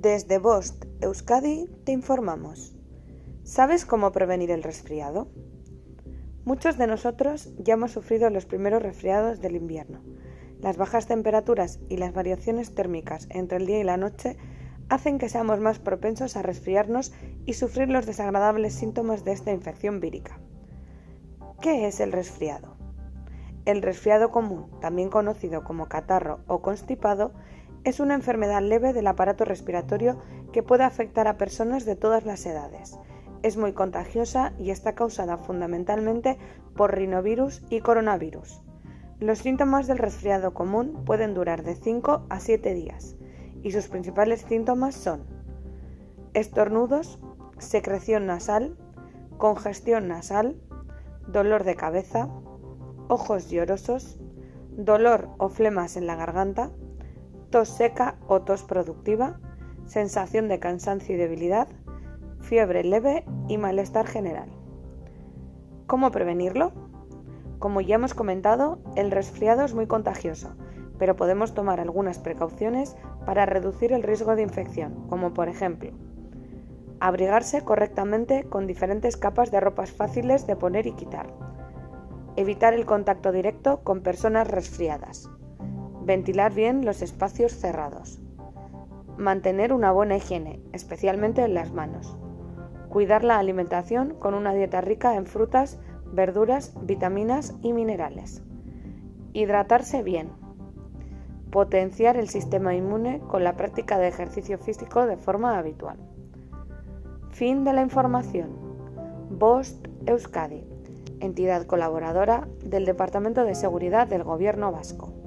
Desde Bost, Euskadi, te informamos. ¿Sabes cómo prevenir el resfriado? Muchos de nosotros ya hemos sufrido los primeros resfriados del invierno. Las bajas temperaturas y las variaciones térmicas entre el día y la noche hacen que seamos más propensos a resfriarnos y sufrir los desagradables síntomas de esta infección vírica. ¿Qué es el resfriado? El resfriado común, también conocido como catarro o constipado, es una enfermedad leve del aparato respiratorio que puede afectar a personas de todas las edades. Es muy contagiosa y está causada fundamentalmente por rinovirus y coronavirus. Los síntomas del resfriado común pueden durar de 5 a 7 días y sus principales síntomas son estornudos, secreción nasal, congestión nasal, dolor de cabeza, ojos llorosos, dolor o flemas en la garganta, tos seca o tos productiva, sensación de cansancio y debilidad, fiebre leve y malestar general. ¿Cómo prevenirlo? Como ya hemos comentado, el resfriado es muy contagioso, pero podemos tomar algunas precauciones para reducir el riesgo de infección, como por ejemplo, abrigarse correctamente con diferentes capas de ropas fáciles de poner y quitar, evitar el contacto directo con personas resfriadas, Ventilar bien los espacios cerrados. Mantener una buena higiene, especialmente en las manos. Cuidar la alimentación con una dieta rica en frutas, verduras, vitaminas y minerales. Hidratarse bien. Potenciar el sistema inmune con la práctica de ejercicio físico de forma habitual. Fin de la información. Bost Euskadi, entidad colaboradora del Departamento de Seguridad del Gobierno Vasco.